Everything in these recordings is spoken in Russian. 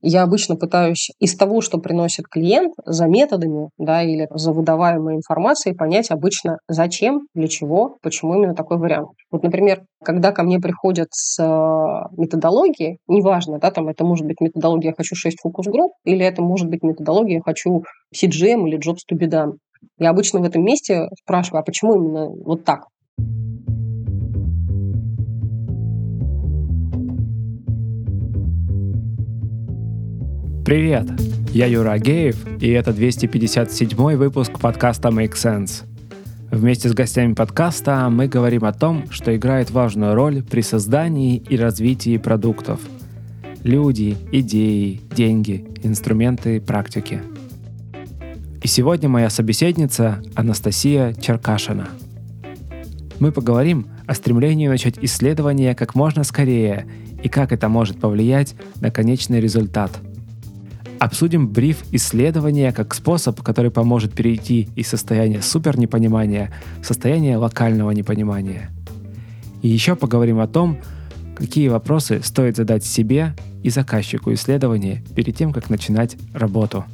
Я обычно пытаюсь из того, что приносит клиент, за методами да, или за выдаваемой информацией понять обычно зачем, для чего, почему именно такой вариант. Вот, например, когда ко мне приходят с э, методологией, неважно, да, там это может быть методология «я хочу 6 фокус-групп» или это может быть методология «я хочу CGM или Jobs to be done». Я обычно в этом месте спрашиваю, а почему именно вот так? Привет! Я Юра Агеев, и это 257 выпуск подкаста Make Sense. Вместе с гостями подкаста мы говорим о том, что играет важную роль при создании и развитии продуктов. Люди, идеи, деньги, инструменты, практики. И сегодня моя собеседница Анастасия Черкашина. Мы поговорим о стремлении начать исследование как можно скорее и как это может повлиять на конечный результат – Обсудим бриф исследования как способ, который поможет перейти из состояния супер непонимания в состояние локального непонимания. И еще поговорим о том, какие вопросы стоит задать себе и заказчику исследования перед тем, как начинать работу.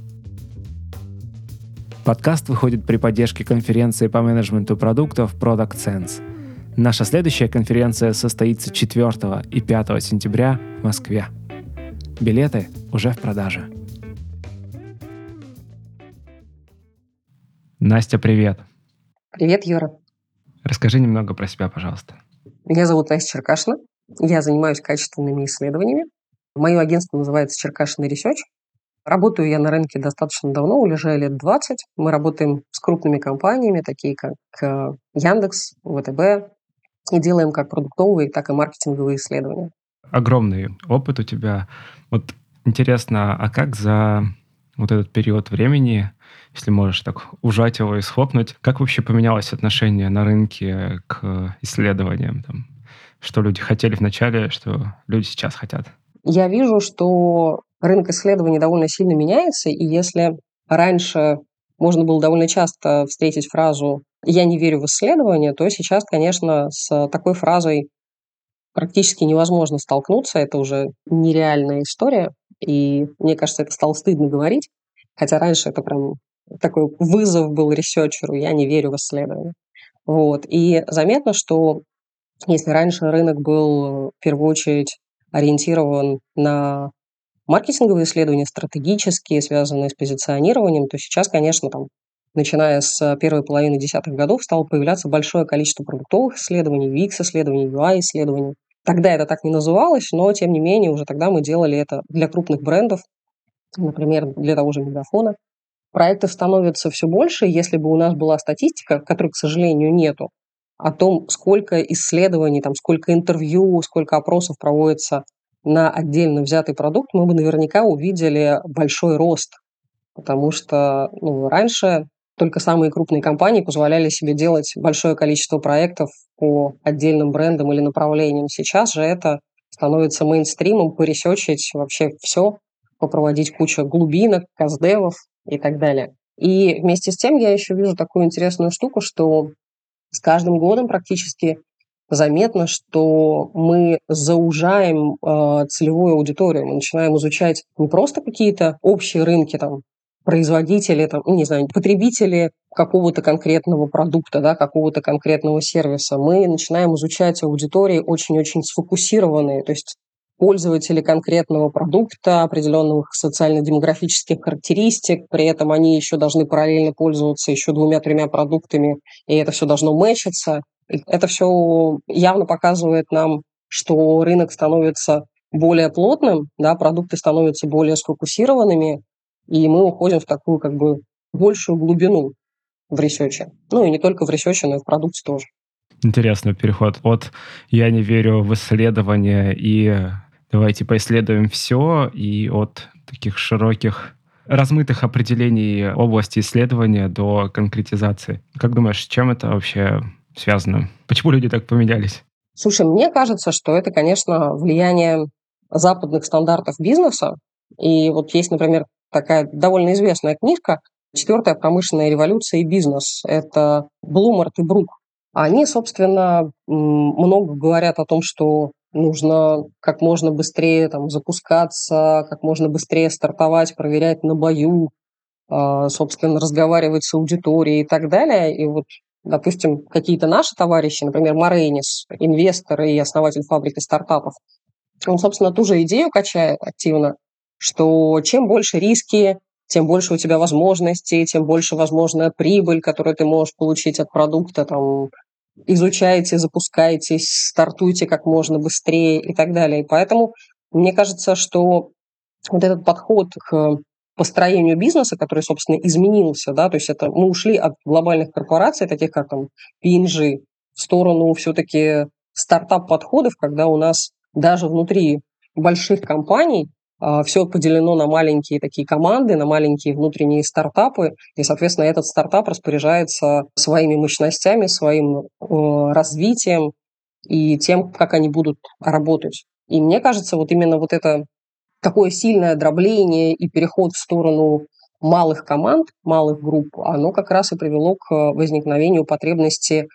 Подкаст выходит при поддержке конференции по менеджменту продуктов Product Sense. Наша следующая конференция состоится 4 и 5 сентября в Москве. Билеты уже в продаже. Настя, привет. Привет, Юра. Расскажи немного про себя, пожалуйста. Меня зовут Настя Черкашина. Я занимаюсь качественными исследованиями. Мое агентство называется Черкашина Research. Работаю я на рынке достаточно давно, уже лет 20. Мы работаем с крупными компаниями, такие как э, Яндекс, ВТБ, и делаем как продуктовые, так и маркетинговые исследования. Огромный опыт у тебя. Вот интересно, а как за вот этот период времени если можешь так ужать его и схлопнуть. Как вообще поменялось отношение на рынке к исследованиям? Там, что люди хотели вначале, что люди сейчас хотят? Я вижу, что рынок исследований довольно сильно меняется, и если раньше можно было довольно часто встретить фразу «я не верю в исследования», то сейчас, конечно, с такой фразой практически невозможно столкнуться, это уже нереальная история, и мне кажется, это стало стыдно говорить, хотя раньше это прям такой вызов был researcher у, я не верю в исследования. Вот. И заметно, что если раньше рынок был в первую очередь ориентирован на маркетинговые исследования, стратегические, связанные с позиционированием, то сейчас, конечно, там, начиная с первой половины десятых годов, стало появляться большое количество продуктовых исследований, UX-исследований, UI-исследований. Тогда это так не называлось, но, тем не менее, уже тогда мы делали это для крупных брендов, например, для того же Мегафона проектов становится все больше. Если бы у нас была статистика, которой, к сожалению, нету, о том, сколько исследований, там, сколько интервью, сколько опросов проводится на отдельно взятый продукт, мы бы наверняка увидели большой рост. Потому что ну, раньше только самые крупные компании позволяли себе делать большое количество проектов по отдельным брендам или направлениям. Сейчас же это становится мейнстримом, поресечить вообще все, попроводить кучу глубинок, каздевов, и так далее. И вместе с тем я еще вижу такую интересную штуку, что с каждым годом практически заметно, что мы заужаем э, целевую аудиторию, мы начинаем изучать не просто какие-то общие рынки, там, производители, там, не знаю, потребители какого-то конкретного продукта, да, какого-то конкретного сервиса. Мы начинаем изучать аудитории очень-очень сфокусированные, то есть пользователи конкретного продукта, определенных социально-демографических характеристик, при этом они еще должны параллельно пользоваться еще двумя-тремя продуктами, и это все должно мэчиться. Это все явно показывает нам, что рынок становится более плотным, да, продукты становятся более сфокусированными, и мы уходим в такую как бы большую глубину в ресече. Ну и не только в ресече, но и в продукте тоже. Интересный переход от «я не верю в исследования» и давайте поисследуем все, и от таких широких размытых определений области исследования до конкретизации. Как думаешь, с чем это вообще связано? Почему люди так поменялись? Слушай, мне кажется, что это, конечно, влияние западных стандартов бизнеса. И вот есть, например, такая довольно известная книжка «Четвертая промышленная революция и бизнес». Это Блумарт и Брук. Они, собственно, много говорят о том, что нужно как можно быстрее там, запускаться, как можно быстрее стартовать, проверять на бою, а, собственно, разговаривать с аудиторией и так далее. И вот, допустим, какие-то наши товарищи, например, Марейнис, инвестор и основатель фабрики стартапов, он, собственно, ту же идею качает активно, что чем больше риски, тем больше у тебя возможностей, тем больше возможная прибыль, которую ты можешь получить от продукта, там, изучайте, запускайтесь, стартуйте как можно быстрее и так далее. И поэтому мне кажется, что вот этот подход к построению бизнеса, который, собственно, изменился, да, то есть это мы ушли от глобальных корпораций, таких как там PNG, в сторону все-таки стартап-подходов, когда у нас даже внутри больших компаний все поделено на маленькие такие команды, на маленькие внутренние стартапы, и, соответственно, этот стартап распоряжается своими мощностями, своим развитием и тем, как они будут работать. И мне кажется, вот именно вот это такое сильное дробление и переход в сторону малых команд, малых групп, оно как раз и привело к возникновению потребности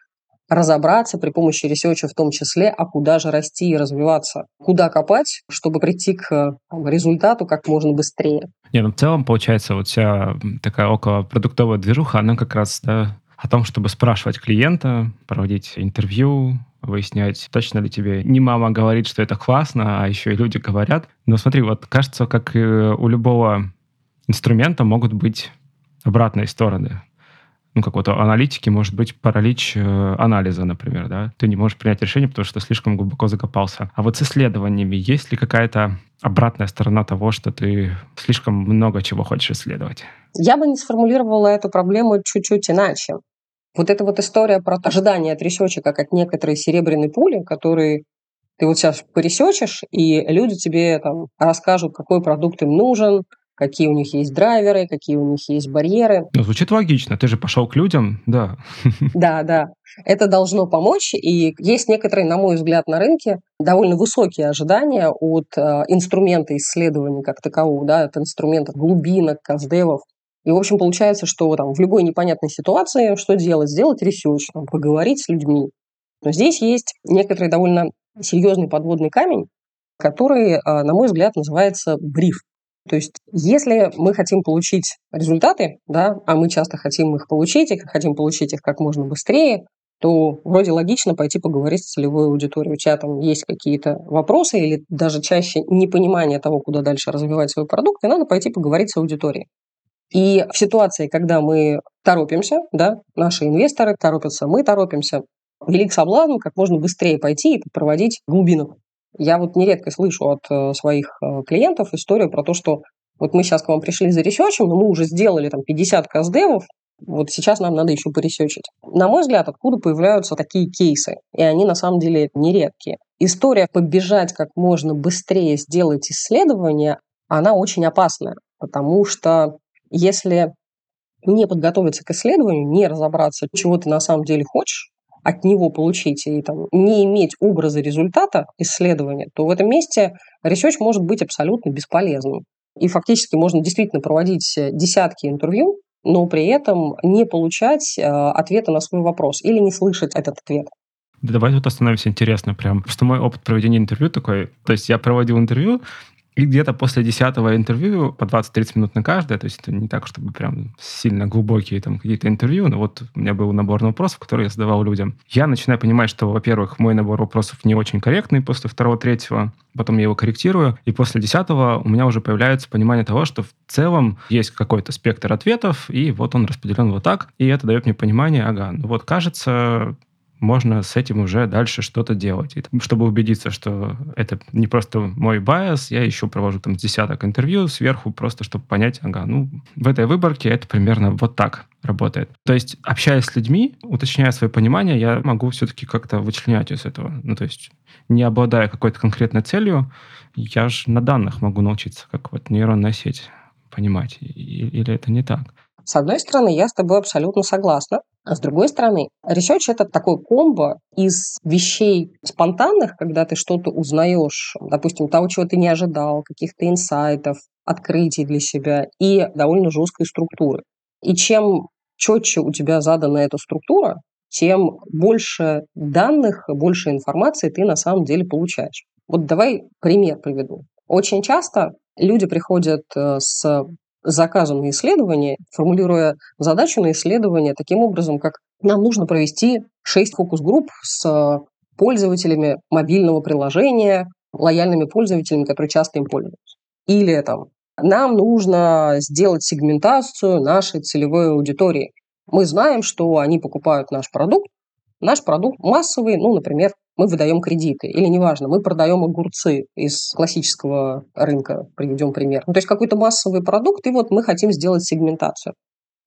разобраться при помощи research а в том числе, а куда же расти и развиваться, куда копать, чтобы прийти к там, результату как можно быстрее. Не, ну в целом, получается, вот вся такая около продуктовая движуха, она как раз да, о том, чтобы спрашивать клиента, проводить интервью, выяснять, точно ли тебе не мама говорит, что это классно, а еще и люди говорят. Но смотри, вот кажется, как у любого инструмента могут быть обратные стороны ну, какого-то аналитики может быть паралич э, анализа, например, да. Ты не можешь принять решение, потому что слишком глубоко закопался. А вот с исследованиями есть ли какая-то обратная сторона того, что ты слишком много чего хочешь исследовать? Я бы не сформулировала эту проблему чуть-чуть иначе. Вот эта вот история про ожидание от как от некоторой серебряной пули, которые ты вот сейчас поресечешь, и люди тебе там расскажут, какой продукт им нужен, какие у них есть драйверы, какие у них есть барьеры. Ну, звучит логично. Ты же пошел к людям, да. Да, да. Это должно помочь. И есть некоторые, на мой взгляд, на рынке довольно высокие ожидания от э, инструмента исследований как такового, да, от инструментов глубинок, custdev ов. И, в общем, получается, что там в любой непонятной ситуации что делать? Сделать research, там, поговорить с людьми. Но здесь есть некоторый довольно серьезный подводный камень, который, э, на мой взгляд, называется бриф. То есть, если мы хотим получить результаты, да, а мы часто хотим их получить, и хотим получить их как можно быстрее, то вроде логично пойти поговорить с целевой аудиторией. У тебя там есть какие-то вопросы или даже чаще непонимание того, куда дальше развивать свой продукт, и надо пойти поговорить с аудиторией. И в ситуации, когда мы торопимся, да, наши инвесторы торопятся, мы торопимся, велик соблазн как можно быстрее пойти и проводить глубину. Я вот нередко слышу от э, своих э, клиентов историю про то, что вот мы сейчас к вам пришли за ресерчем, но мы уже сделали там 50 каздевов, вот сейчас нам надо еще поресечить. На мой взгляд, откуда появляются такие кейсы? И они на самом деле нередкие. История побежать как можно быстрее сделать исследование, она очень опасная, потому что если не подготовиться к исследованию, не разобраться, чего ты на самом деле хочешь, от него получить и там, не иметь образа результата исследования, то в этом месте research может быть абсолютно бесполезным. И фактически можно действительно проводить э, десятки интервью, но при этом не получать э, ответа на свой вопрос или не слышать этот ответ. Давай тут остановимся интересно прям. Просто мой опыт проведения интервью такой, то есть я проводил интервью, и где-то после десятого интервью, по 20-30 минут на каждое, то есть это не так, чтобы прям сильно глубокие там какие-то интервью, но вот у меня был набор вопросов, которые я задавал людям. Я начинаю понимать, что, во-первых, мой набор вопросов не очень корректный после второго-третьего, потом я его корректирую, и после десятого у меня уже появляется понимание того, что в целом есть какой-то спектр ответов, и вот он распределен вот так, и это дает мне понимание, ага, ну вот кажется, можно с этим уже дальше что-то делать. И, чтобы убедиться, что это не просто мой байс, я еще провожу там десяток интервью сверху, просто чтобы понять, ага, ну, в этой выборке это примерно вот так работает. То есть, общаясь с людьми, уточняя свое понимание, я могу все-таки как-то вычленять из этого. Ну, то есть, не обладая какой-то конкретной целью, я же на данных могу научиться, как вот нейронная сеть понимать. Или это не так? С одной стороны, я с тобой абсолютно согласна. А с другой стороны, research – это такой комбо из вещей спонтанных, когда ты что-то узнаешь, допустим, того, чего ты не ожидал, каких-то инсайтов, открытий для себя, и довольно жесткой структуры. И чем четче у тебя задана эта структура, тем больше данных, больше информации ты на самом деле получаешь. Вот давай пример приведу. Очень часто люди приходят э, с заказом на исследование, формулируя задачу на исследование таким образом, как нам нужно провести 6 фокус-групп с пользователями мобильного приложения, лояльными пользователями, которые часто им пользуются. Или там, нам нужно сделать сегментацию нашей целевой аудитории. Мы знаем, что они покупают наш продукт. Наш продукт массовый, ну, например, мы выдаем кредиты, или неважно, мы продаем огурцы из классического рынка, приведем пример. Ну, то есть какой-то массовый продукт, и вот мы хотим сделать сегментацию.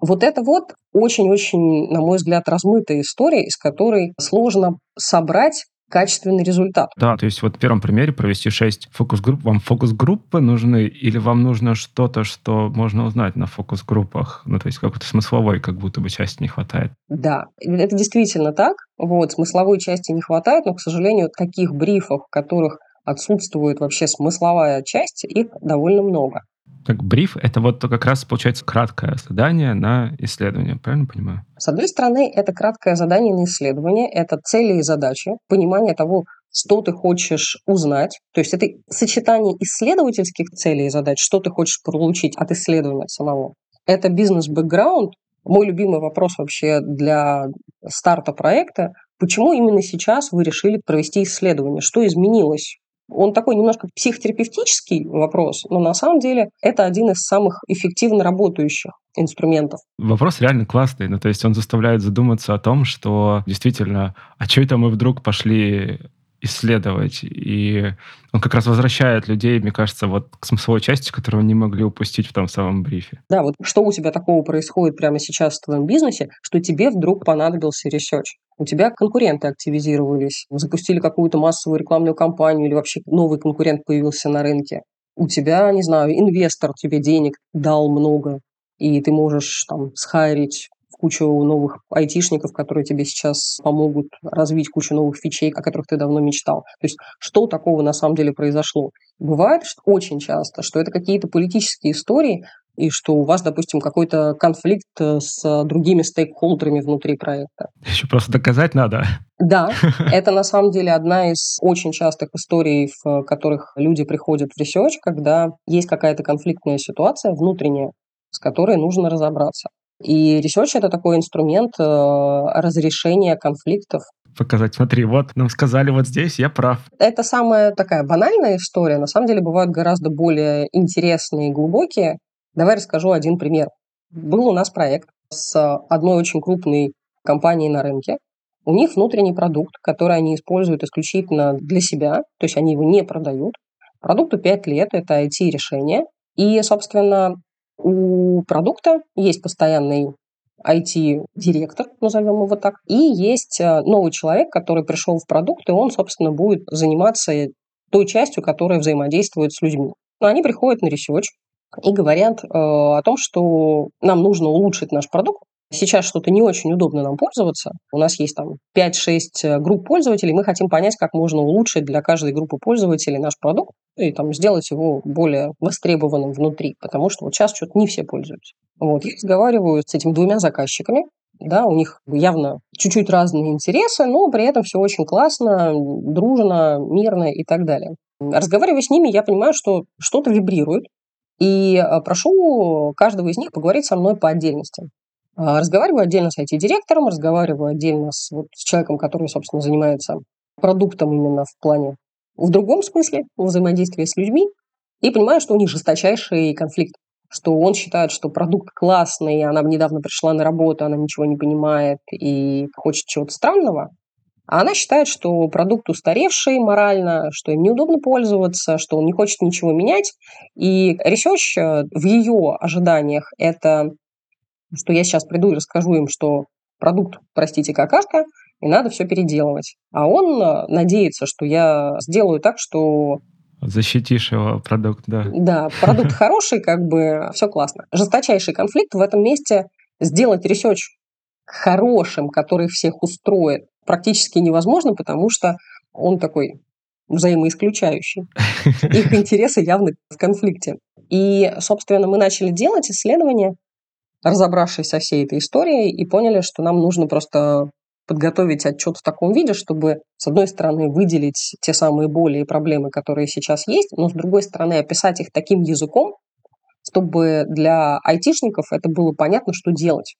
Вот это вот очень-очень, на мой взгляд, размытая история, из которой сложно собрать качественный результат. Да, то есть вот в первом примере провести 6 фокус-групп. Вам фокус-группы нужны или вам нужно что-то, что можно узнать на фокус-группах? Ну, то есть какой-то смысловой как будто бы части не хватает. Да, это действительно так. Вот, смысловой части не хватает, но, к сожалению, таких брифов, в которых отсутствует вообще смысловая часть, их довольно много. Так бриф — это вот как раз, получается, краткое задание на исследование, правильно понимаю? С одной стороны, это краткое задание на исследование, это цели и задачи, понимание того, что ты хочешь узнать. То есть это сочетание исследовательских целей и задач, что ты хочешь получить от исследования самого. Это бизнес-бэкграунд. Мой любимый вопрос вообще для старта проекта. Почему именно сейчас вы решили провести исследование? Что изменилось он такой немножко психотерапевтический вопрос, но на самом деле это один из самых эффективно работающих инструментов. Вопрос реально классный. Ну, то есть он заставляет задуматься о том, что действительно, а что это мы вдруг пошли исследовать. И он как раз возвращает людей, мне кажется, вот к смысловой части, которую они могли упустить в том самом брифе. Да, вот что у тебя такого происходит прямо сейчас в твоем бизнесе, что тебе вдруг понадобился research? У тебя конкуренты активизировались, запустили какую-то массовую рекламную кампанию или вообще новый конкурент появился на рынке. У тебя, не знаю, инвестор тебе денег дал много, и ты можешь там схайрить кучу новых айтишников, которые тебе сейчас помогут развить кучу новых фичей, о которых ты давно мечтал. То есть что такого на самом деле произошло? Бывает что очень часто, что это какие-то политические истории, и что у вас, допустим, какой-то конфликт э, с другими стейкхолдерами внутри проекта. Еще просто доказать надо. Да, это на самом деле одна из очень частых историй, в которых люди приходят в research, когда есть какая-то конфликтная ситуация внутренняя, с которой нужно разобраться. И research – это такой инструмент э, разрешения конфликтов. Показать, смотри, вот нам сказали вот здесь, я прав. Это самая такая банальная история. На самом деле бывают гораздо более интересные и глубокие. Давай расскажу один пример. Был у нас проект с одной очень крупной компанией на рынке. У них внутренний продукт, который они используют исключительно для себя, то есть они его не продают. Продукту 5 лет, это IT-решение. И, собственно, у продукта есть постоянный IT-директор, назовем его так, и есть э, новый человек, который пришел в продукт, и он, собственно, будет заниматься той частью, которая взаимодействует с людьми. Но они приходят на research и говорят э, о том, что нам нужно улучшить наш продукт, Сейчас что-то не очень удобно нам пользоваться. У нас есть там 5-6 э, групп пользователей. Мы хотим понять, как можно улучшить для каждой группы пользователей наш продукт и там сделать его более востребованным внутри, потому что вот сейчас что-то не все пользуются. Вот. Я разговариваю с этими двумя заказчиками, да, у них явно чуть-чуть разные интересы, но при этом все очень классно, дружно, мирно и так далее. Разговаривая с ними, я понимаю, что что-то вибрирует, и э, прошу каждого из них поговорить со мной по отдельности. А, разговариваю отдельно с IT-директором, разговариваю отдельно с, вот, с человеком, который, собственно, занимается продуктом именно в плане, в другом смысле, взаимодействия с людьми, и понимаю, что у них жесточайший конфликт что он считает, что продукт классный, она недавно пришла на работу, она ничего не понимает и хочет чего-то странного. А она считает, что продукт устаревший морально, что им неудобно пользоваться, что он не хочет ничего менять. И research э, в ее ожиданиях – это что я сейчас приду и расскажу им, что продукт, простите, какашка, и надо все переделывать. А он э, надеется, что я сделаю так, что Защитишь его продукт, да. Да, продукт хороший, как бы все классно. Жесточайший конфликт в этом месте сделать research хорошим, который всех устроит, практически невозможно, потому что он такой взаимоисключающий. Их интересы явно в конфликте. И, собственно, мы начали делать исследования, разобравшись со всей этой историей, и поняли, что нам нужно просто подготовить отчет в таком виде, чтобы, с одной стороны, выделить те самые боли и проблемы, которые сейчас есть, но, с другой стороны, описать их таким языком, чтобы для айтишников это было понятно, что делать.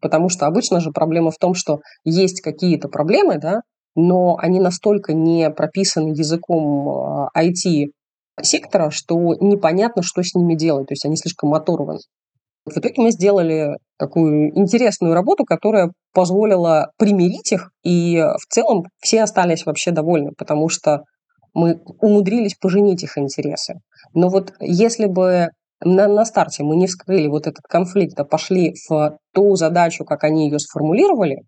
Потому что обычно же проблема в том, что есть какие-то проблемы, да, но они настолько не прописаны языком IT-сектора, а, что непонятно, что с ними делать. То есть они слишком оторваны. В итоге мы сделали такую интересную работу, которая позволила примирить их, и в целом все остались вообще довольны, потому что мы умудрились поженить их интересы. Но вот если бы на, на старте мы не вскрыли вот этот конфликт, а пошли в ту задачу, как они ее сформулировали,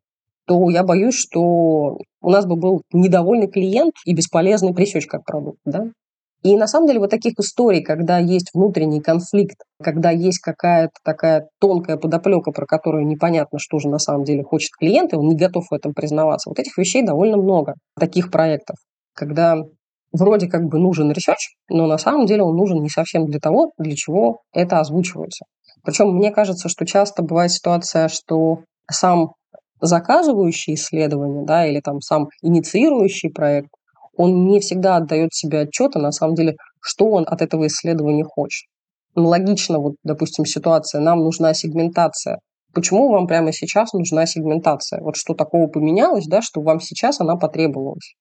то я боюсь, что у нас бы был недовольный клиент и бесполезный пресечь как продукт. Да? И на самом деле вот таких историй, когда есть внутренний конфликт, когда есть какая-то такая тонкая подоплека, про которую непонятно, что же на самом деле хочет клиент, и он не готов в этом признаваться, вот этих вещей довольно много, таких проектов, когда вроде как бы нужен research, но на самом деле он нужен не совсем для того, для чего это озвучивается. Причем мне кажется, что часто бывает ситуация, что сам заказывающий исследование, да, или там сам инициирующий проект, он не всегда отдает себе отчета, на самом деле, что он от этого исследования хочет. Аналогично, вот, допустим, ситуация, нам нужна сегментация. Почему вам прямо сейчас нужна сегментация? Вот что такого поменялось, да, что вам сейчас она потребовалась?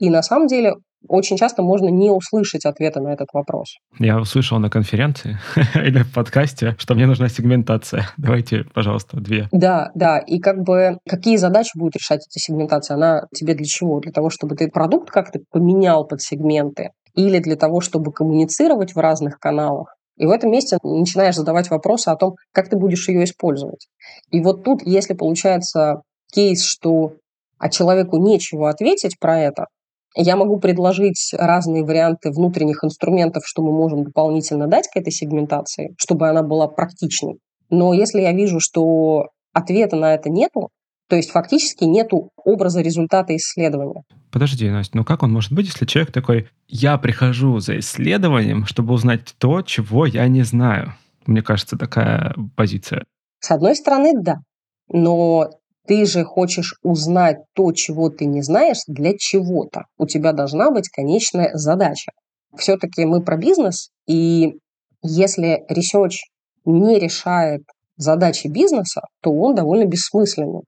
И на самом деле очень часто можно не услышать ответа на этот вопрос. Я услышал на конференции или в подкасте, что мне нужна сегментация. Давайте, пожалуйста, две. Да, да. И как бы какие задачи будет решать эта сегментация? Она тебе для чего? Для того, чтобы ты продукт как-то поменял под сегменты? Или для того, чтобы коммуницировать в разных каналах? И в этом месте начинаешь задавать вопросы о том, как ты будешь ее использовать. И вот тут, если получается кейс, что а человеку нечего ответить про это, я могу предложить разные варианты внутренних инструментов, что мы можем дополнительно дать к этой сегментации, чтобы она была практичной. Но если я вижу, что ответа на это нету, то есть фактически нету образа результата исследования. Подожди, Настя, ну как он может быть, если человек такой, я прихожу за исследованием, чтобы узнать то, чего я не знаю? Мне кажется, такая позиция. С одной стороны, да. Но ты же хочешь узнать то, чего ты не знаешь, для чего-то. У тебя должна быть конечная задача. Все-таки мы про бизнес, и если research не решает задачи бизнеса, то он довольно бессмысленный.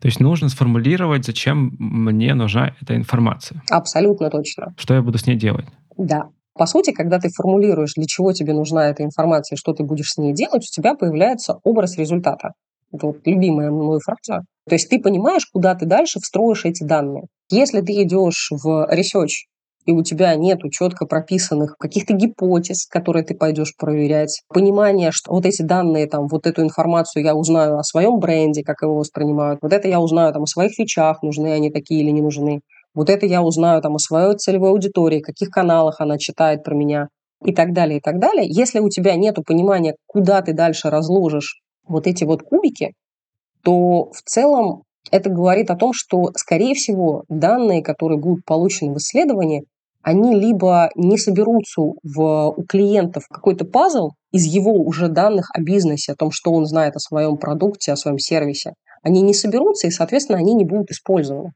То есть нужно сформулировать, зачем мне нужна эта информация. Абсолютно точно. Что я буду с ней делать? Да. По сути, когда ты формулируешь, для чего тебе нужна эта информация, что ты будешь с ней делать, у тебя появляется образ результата. Это вот любимая мою фраза. То есть ты понимаешь, куда ты дальше встроишь эти данные. Если ты идешь в research, и у тебя нет четко прописанных каких-то гипотез, которые ты пойдешь проверять, понимание, что вот эти данные, там, вот эту информацию я узнаю о своем бренде, как его воспринимают, вот это я узнаю там, о своих фичах, нужны они такие или не нужны, вот это я узнаю там, о своей целевой аудитории, каких каналах она читает про меня и так далее, и так далее. Если у тебя нет понимания, куда ты дальше разложишь вот эти вот кубики, то в целом это говорит о том, что, скорее всего, данные, которые будут получены в исследовании, они либо не соберутся в, у клиентов какой-то пазл из его уже данных о бизнесе, о том, что он знает о своем продукте, о своем сервисе. Они не соберутся, и, соответственно, они не будут использованы.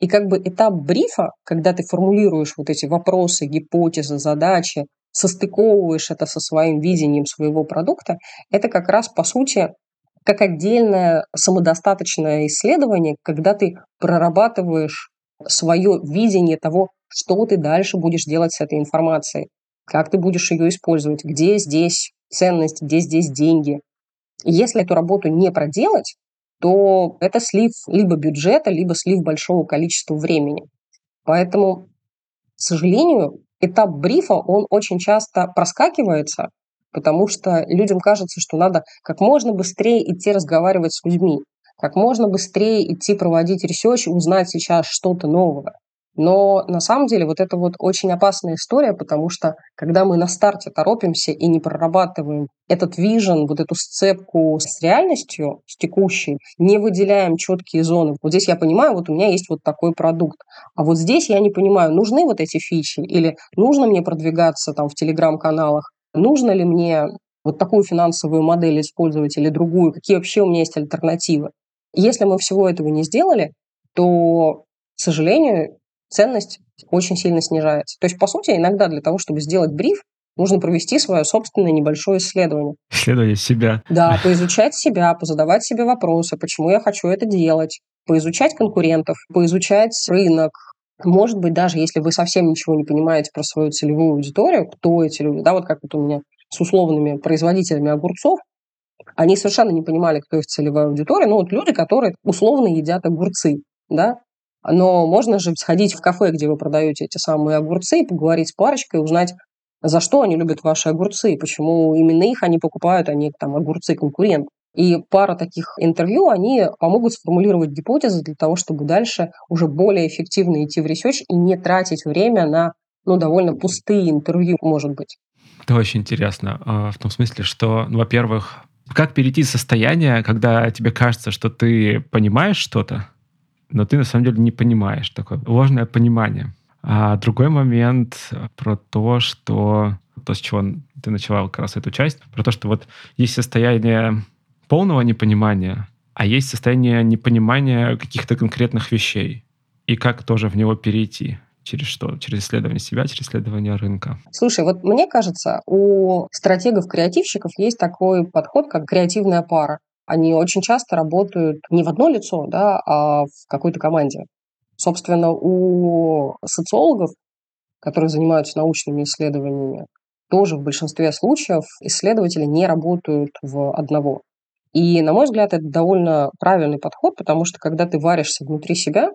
И как бы этап брифа, когда ты формулируешь вот эти вопросы, гипотезы, задачи, состыковываешь это со своим видением своего продукта, это как раз, по сути, как отдельное самодостаточное исследование, когда ты прорабатываешь свое видение того, что ты дальше будешь делать с этой информацией, как ты будешь ее использовать, где здесь ценность, где здесь деньги. И если эту работу не проделать, то это слив либо бюджета, либо слив большого количества времени. Поэтому, к сожалению, этап брифа, он очень часто проскакивается, потому что людям кажется, что надо как можно быстрее идти разговаривать с людьми, как можно быстрее идти проводить research узнать сейчас что-то новое. Но на самом деле вот это вот очень опасная история, потому что когда мы на старте торопимся и не прорабатываем этот vision, вот эту сцепку с реальностью, с текущей, не выделяем четкие зоны. Вот здесь я понимаю, вот у меня есть вот такой продукт, а вот здесь я не понимаю, нужны вот эти фичи или нужно мне продвигаться там в телеграм-каналах, нужно ли мне вот такую финансовую модель использовать или другую, какие вообще у меня есть альтернативы. Если мы всего этого не сделали, то, к сожалению, ценность очень сильно снижается. То есть, по сути, иногда для того, чтобы сделать бриф, нужно провести свое собственное небольшое исследование. Исследование себя. Да, поизучать себя, позадавать себе вопросы, почему я хочу это делать, поизучать конкурентов, поизучать рынок, может быть, даже если вы совсем ничего не понимаете про свою целевую аудиторию, кто эти люди, да, вот как вот у меня с условными производителями огурцов, они совершенно не понимали, кто их целевая аудитория. Ну, вот люди, которые условно едят огурцы, да. Но можно же сходить в кафе, где вы продаете эти самые огурцы, поговорить с парочкой, узнать, за что они любят ваши огурцы, почему именно их они покупают, а не там огурцы конкурент. И пара таких интервью, они помогут сформулировать гипотезы для того, чтобы дальше уже более эффективно идти в research и не тратить время на ну, довольно пустые интервью, может быть. Это очень интересно. А, в том смысле, что, ну, во-первых, как перейти из состояния, когда тебе кажется, что ты понимаешь что-то, но ты на самом деле не понимаешь. Такое ложное понимание. А другой момент про то, что то, с чего ты начала как раз эту часть, про то, что вот есть состояние полного непонимания, а есть состояние непонимания каких-то конкретных вещей. И как тоже в него перейти. Через что? Через исследование себя, через исследование рынка. Слушай, вот мне кажется, у стратегов-креативщиков есть такой подход, как креативная пара. Они очень часто работают не в одно лицо, да, а в какой-то команде. Собственно, у социологов, которые занимаются научными исследованиями, тоже в большинстве случаев исследователи не работают в одного. И, на мой взгляд, это довольно правильный подход, потому что когда ты варишься внутри себя,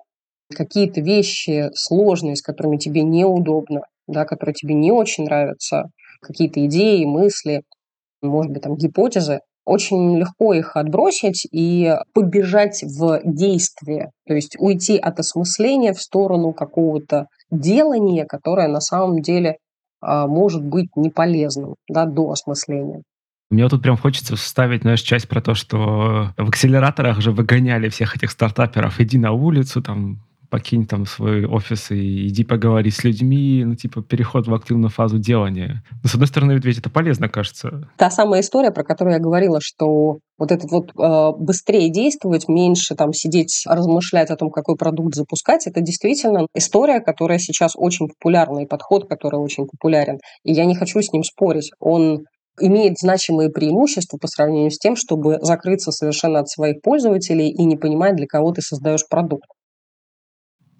какие-то вещи сложные, с которыми тебе неудобно, да, которые тебе не очень нравятся, какие-то идеи, мысли, может быть, там гипотезы, очень легко их отбросить и побежать в действие, то есть уйти от осмысления в сторону какого-то делания, которое на самом деле а, может быть неполезным да, до осмысления. Мне вот тут прям хочется вставить, знаешь, часть про то, что в акселераторах же выгоняли всех этих стартаперов. Иди на улицу, там, покинь там свой офис и иди поговори с людьми, ну, типа, переход в активную фазу делания. Но, с одной стороны, ведь это полезно, кажется. Та самая история, про которую я говорила, что вот этот вот э, быстрее действовать, меньше там сидеть, размышлять о том, какой продукт запускать, это действительно история, которая сейчас очень популярна, и подход, который очень популярен. И я не хочу с ним спорить. Он имеет значимые преимущества по сравнению с тем, чтобы закрыться совершенно от своих пользователей и не понимать, для кого ты создаешь продукт.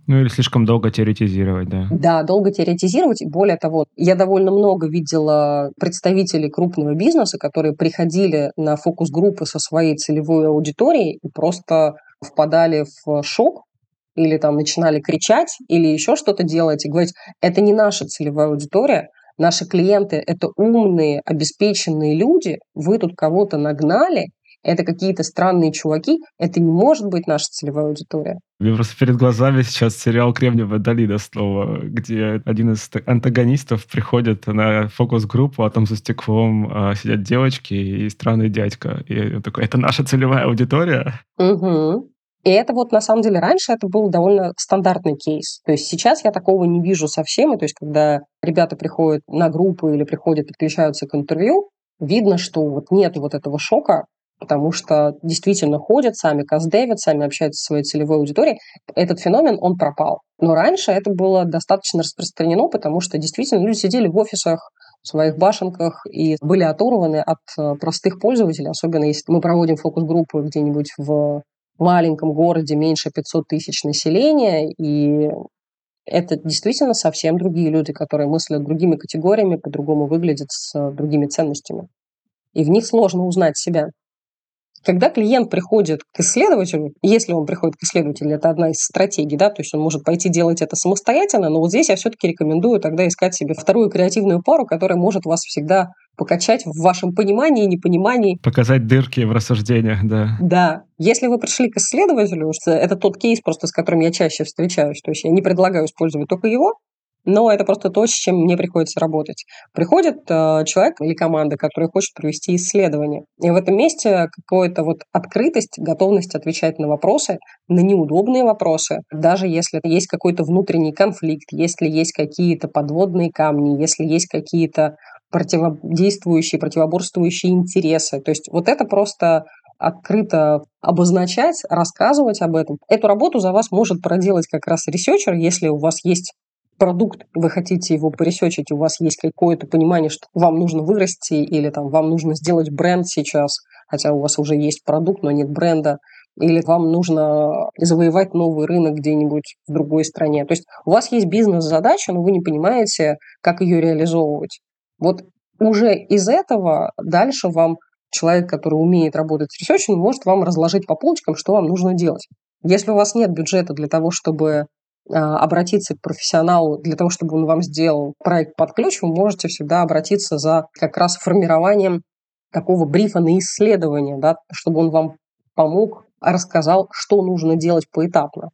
Ну или слишком долго теоретизировать, да. Да, долго теоретизировать. Более того, я довольно много видела представителей крупного бизнеса, которые приходили на фокус-группы со своей целевой аудиторией и просто впадали в шок или там начинали кричать или еще что-то делать и говорить, это не наша целевая аудитория, Наши клиенты – это умные, обеспеченные люди, вы тут кого-то нагнали, это какие-то странные чуваки, это не может быть наша целевая аудитория. Мне просто перед глазами сейчас сериал «Кремниевая долина» снова, где один из антагонистов приходит на фокус-группу, а там за стеклом а, сидят девочки и странный дядька. И он такой, это наша целевая аудитория? Угу. И это вот на самом деле раньше это был довольно стандартный кейс. То есть сейчас я такого не вижу совсем. И то есть когда ребята приходят на группу или приходят, подключаются к интервью, видно, что вот нет вот этого шока, потому что действительно ходят, сами каздевят, сами общаются со своей целевой аудиторией. Этот феномен, он пропал. Но раньше это было достаточно распространено, потому что действительно люди сидели в офисах, в своих башенках и были оторваны от э, простых пользователей, особенно если мы проводим фокус-группы где-нибудь в маленьком городе меньше 500 тысяч населения, и это действительно совсем другие люди, которые мыслят другими категориями, по-другому выглядят с другими ценностями. И в них сложно узнать себя. Когда клиент приходит к исследователю, если он приходит к исследователю, это одна из стратегий, да, то есть он может пойти делать это самостоятельно, но вот здесь я все-таки рекомендую тогда искать себе вторую креативную пару, которая может вас всегда покачать в вашем понимании и непонимании. Показать дырки в рассуждениях, да. Да. Если вы пришли к исследователю, это тот кейс просто, с которым я чаще встречаюсь, то есть я не предлагаю использовать только его, но это просто то, с чем мне приходится работать. Приходит э, человек или команда, который хочет провести исследование. И в этом месте какая-то вот открытость, готовность отвечать на вопросы, на неудобные вопросы, даже если есть какой-то внутренний конфликт, если есть какие-то подводные камни, если есть какие-то противодействующие, противоборствующие интересы. То есть вот это просто открыто обозначать, рассказывать об этом. Эту работу за вас может проделать как раз researcher, если у вас есть продукт, вы хотите его поресерчить, у вас есть какое-то понимание, что вам нужно вырасти или там вам нужно сделать бренд сейчас, хотя у вас уже есть продукт, но нет бренда, или вам нужно завоевать новый рынок где-нибудь в другой стране. То есть у вас есть бизнес-задача, но вы не понимаете, как ее реализовывать. Вот уже из этого дальше вам человек, который умеет работать с ресерчем, может вам разложить по полочкам, что вам нужно делать. Если у вас нет бюджета для того, чтобы обратиться к профессионалу для того, чтобы он вам сделал проект под ключ, вы можете всегда обратиться за как раз формированием такого брифа на исследование, да, чтобы он вам помог, рассказал, что нужно делать поэтапно.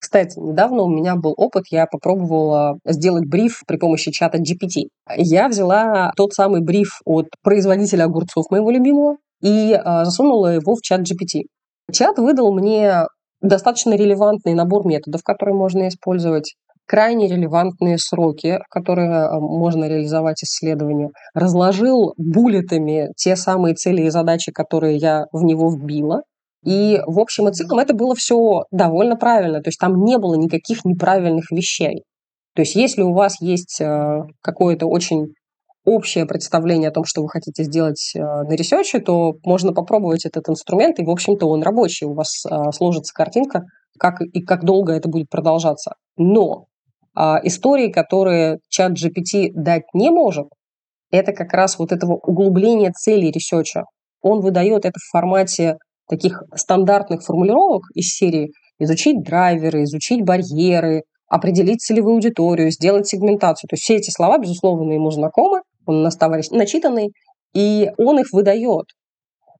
Кстати, недавно у меня был опыт, я попробовала сделать бриф при помощи чата GPT. Я взяла тот самый бриф от производителя огурцов моего любимого и э, засунула его в чат GPT. Чат выдал мне достаточно релевантный набор методов, которые можно использовать, крайне релевантные сроки, в которые э, можно реализовать исследования, разложил буллетами те самые цели и задачи, которые я в него вбила, и в общем и целом это было все довольно правильно, то есть там не было никаких неправильных вещей. То есть если у вас есть э, какое-то очень общее представление о том, что вы хотите сделать э, на research е, то можно попробовать этот инструмент, и, в общем-то, он рабочий. У вас э, сложится картинка, как и как долго это будет продолжаться. Но а, истории, которые ChatGPT дать не может, это как раз вот этого углубления целей research а. Он выдает это в формате таких стандартных формулировок из серии изучить драйверы, изучить барьеры, определить целевую аудиторию, сделать сегментацию. То есть все эти слова, безусловно, ему знакомы, он нас товарищ начитанный, и он их выдает.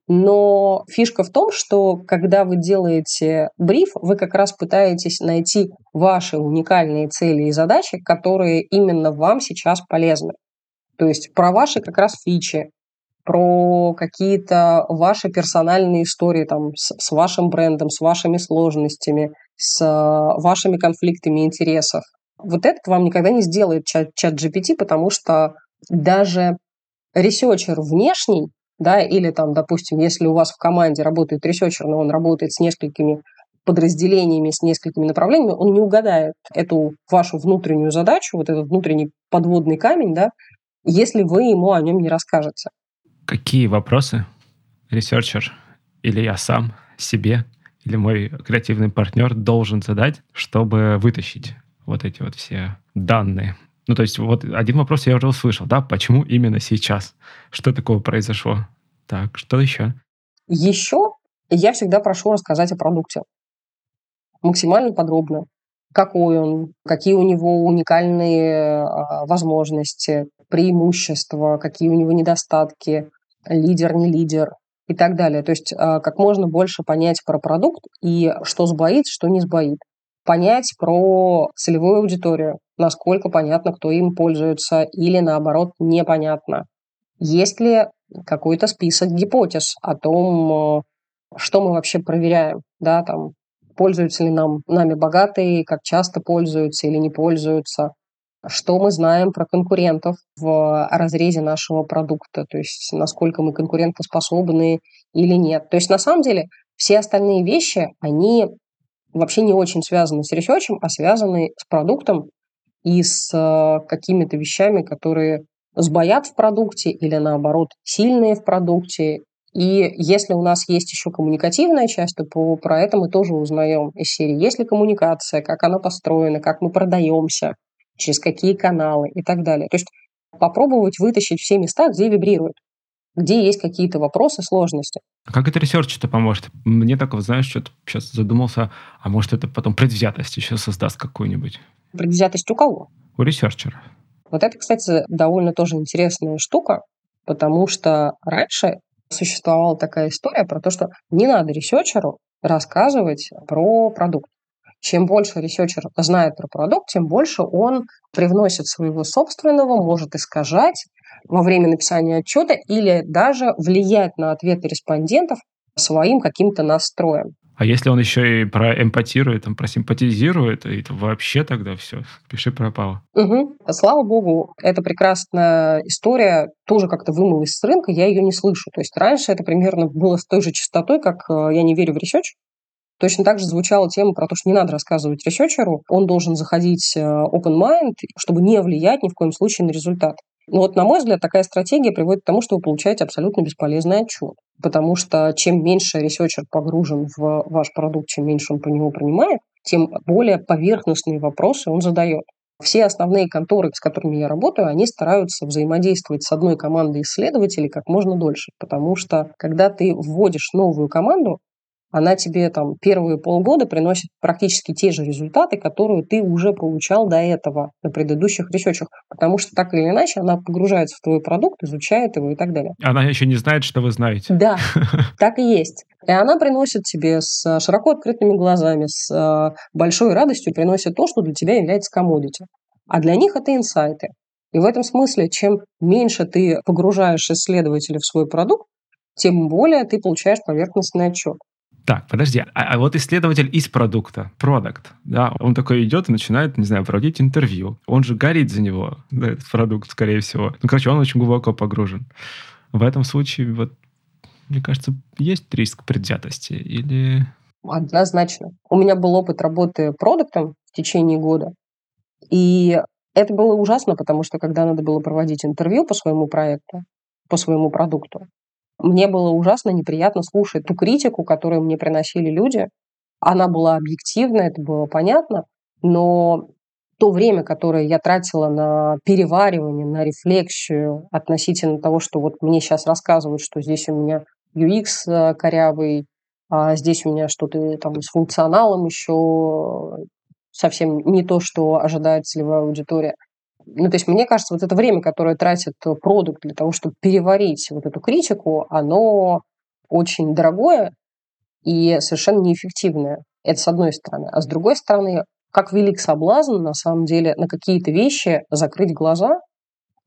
Но фишка в том, что когда вы делаете бриф, вы как раз пытаетесь найти ваши уникальные цели и задачи, которые именно вам сейчас полезны. То есть про ваши как раз фичи, про какие-то ваши персональные истории там, с, с вашим брендом, с вашими сложностями, с вашими конфликтами интересов. Вот это вам никогда не сделает чат, ChatGPT, потому что даже researcher внешний, да, или там, допустим, если у вас в команде работает researcher, но он работает с несколькими подразделениями, с несколькими направлениями, он не угадает эту вашу внутреннюю задачу, вот этот внутренний подводный камень, да, если вы ему о нем не расскажете. Какие вопросы researcher или я сам себе или мой креативный партнер должен задать, чтобы вытащить вот эти вот все данные ну, то есть вот один вопрос я уже услышал, да, почему именно сейчас? Что такого произошло? Так, что еще? Еще я всегда прошу рассказать о продукте. Максимально подробно. Какой он, какие у него уникальные а, возможности, преимущества, какие у него недостатки, лидер, не лидер и так далее. То есть а, как можно больше понять про продукт и что сбоит, что не сбоит понять про целевую аудиторию, насколько понятно, кто им пользуется, или наоборот непонятно. Есть ли какой-то список гипотез о том, э, что мы вообще проверяем, да, там, пользуются ли нам, нами богатые, как часто пользуются или не пользуются, что мы знаем про конкурентов в разрезе нашего продукта, то есть насколько мы конкурентоспособны или нет. То есть на самом деле все остальные вещи, они вообще не очень связаны с ресерчем, а связаны с продуктом и с э, какими-то вещами, которые сбоят в продукте или наоборот сильные в продукте. И если у нас есть еще коммуникативная часть, то по, про это мы тоже узнаем из серии. Есть ли коммуникация, как она построена, как мы продаемся, через какие каналы и так далее. То есть попробовать вытащить все места, где вибрирует где есть какие-то вопросы, сложности. А как это research -то поможет? Мне так, вот, знаешь, что-то сейчас задумался, а может это потом предвзятость еще создаст какую-нибудь? Предвзятость у кого? У researcher а. Вот это, кстати, довольно тоже интересная штука, потому что раньше существовала такая история про то, что не надо researcher у рассказывать про продукт. Чем больше researcher знает про продукт, тем больше он привносит своего собственного, может искажать, во время написания отчета или даже влиять на ответы респондентов своим каким-то настроем. А если он еще и проэмпатирует, там, просимпатизирует, это вообще тогда все, пиши пропало. Угу. Слава богу, это прекрасная история тоже как-то вымылась с рынка, я ее не слышу. То есть раньше это примерно было с той же частотой, как э, «я не верю в research», Точно так же звучала тема про то, что не надо рассказывать researcher у, он должен заходить э, open mind, чтобы не влиять ни в коем случае на результат. Но вот, на мой взгляд, такая стратегия приводит к тому, что вы получаете абсолютно бесполезный отчет. Потому что чем меньше researcher погружен в ваш продукт, чем меньше он по нему принимает, тем более поверхностные вопросы он задает. Все основные конторы, с которыми я работаю, они стараются взаимодействовать с одной командой исследователей как можно дольше. Потому что, когда ты вводишь новую команду, она тебе там первые полгода приносит практически те же результаты, которые ты уже получал до этого на предыдущих ресерчах, потому что так или иначе она погружается в твой продукт, изучает его и так далее. Она еще не знает, что вы знаете. Да, так и есть. И она приносит тебе с широко открытыми глазами, с э, большой радостью приносит то, что для тебя является комодити. А для них это инсайты. И в этом смысле, чем меньше ты погружаешь исследователя в свой продукт, тем более ты получаешь поверхностный отчет. Так, подожди, а, а вот исследователь из продукта, продукт, да, он такой идет и начинает, не знаю, проводить интервью. Он же горит за него, да, этот продукт, скорее всего. Ну, короче, он очень глубоко погружен. В этом случае, вот, мне кажется, есть риск предвзятости или... Однозначно. У меня был опыт работы продуктом в течение года, и это было ужасно, потому что когда надо было проводить интервью по своему проекту, по своему продукту, мне было ужасно неприятно слушать ту критику, которую мне приносили люди. Она была объективна, это было понятно, но то время, которое я тратила на переваривание, на рефлексию относительно того, что вот мне сейчас рассказывают, что здесь у меня UX э, корявый, а здесь у меня что-то там с функционалом еще совсем не то, что ожидает целевая аудитория – ну, то есть, мне кажется, вот это время, которое тратит э, продукт для того, чтобы переварить вот эту критику, оно очень дорогое и совершенно неэффективное. Это с одной стороны. А с другой стороны, как велик соблазн, на самом деле, на какие-то вещи закрыть глаза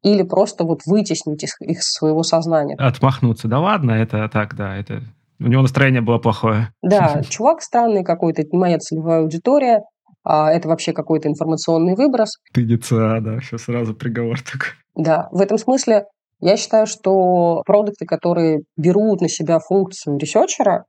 или просто вот вытеснить их из своего сознания. Отмахнуться. Да ладно, это так, да, это... У него настроение было плохое. Да, чувак странный какой-то, это моя целевая аудитория, а это вообще какой-то информационный выброс. Ты не ЦА, да, все сразу приговор такой. Да, в этом смысле я считаю, что продукты, которые берут на себя функцию ресерчера,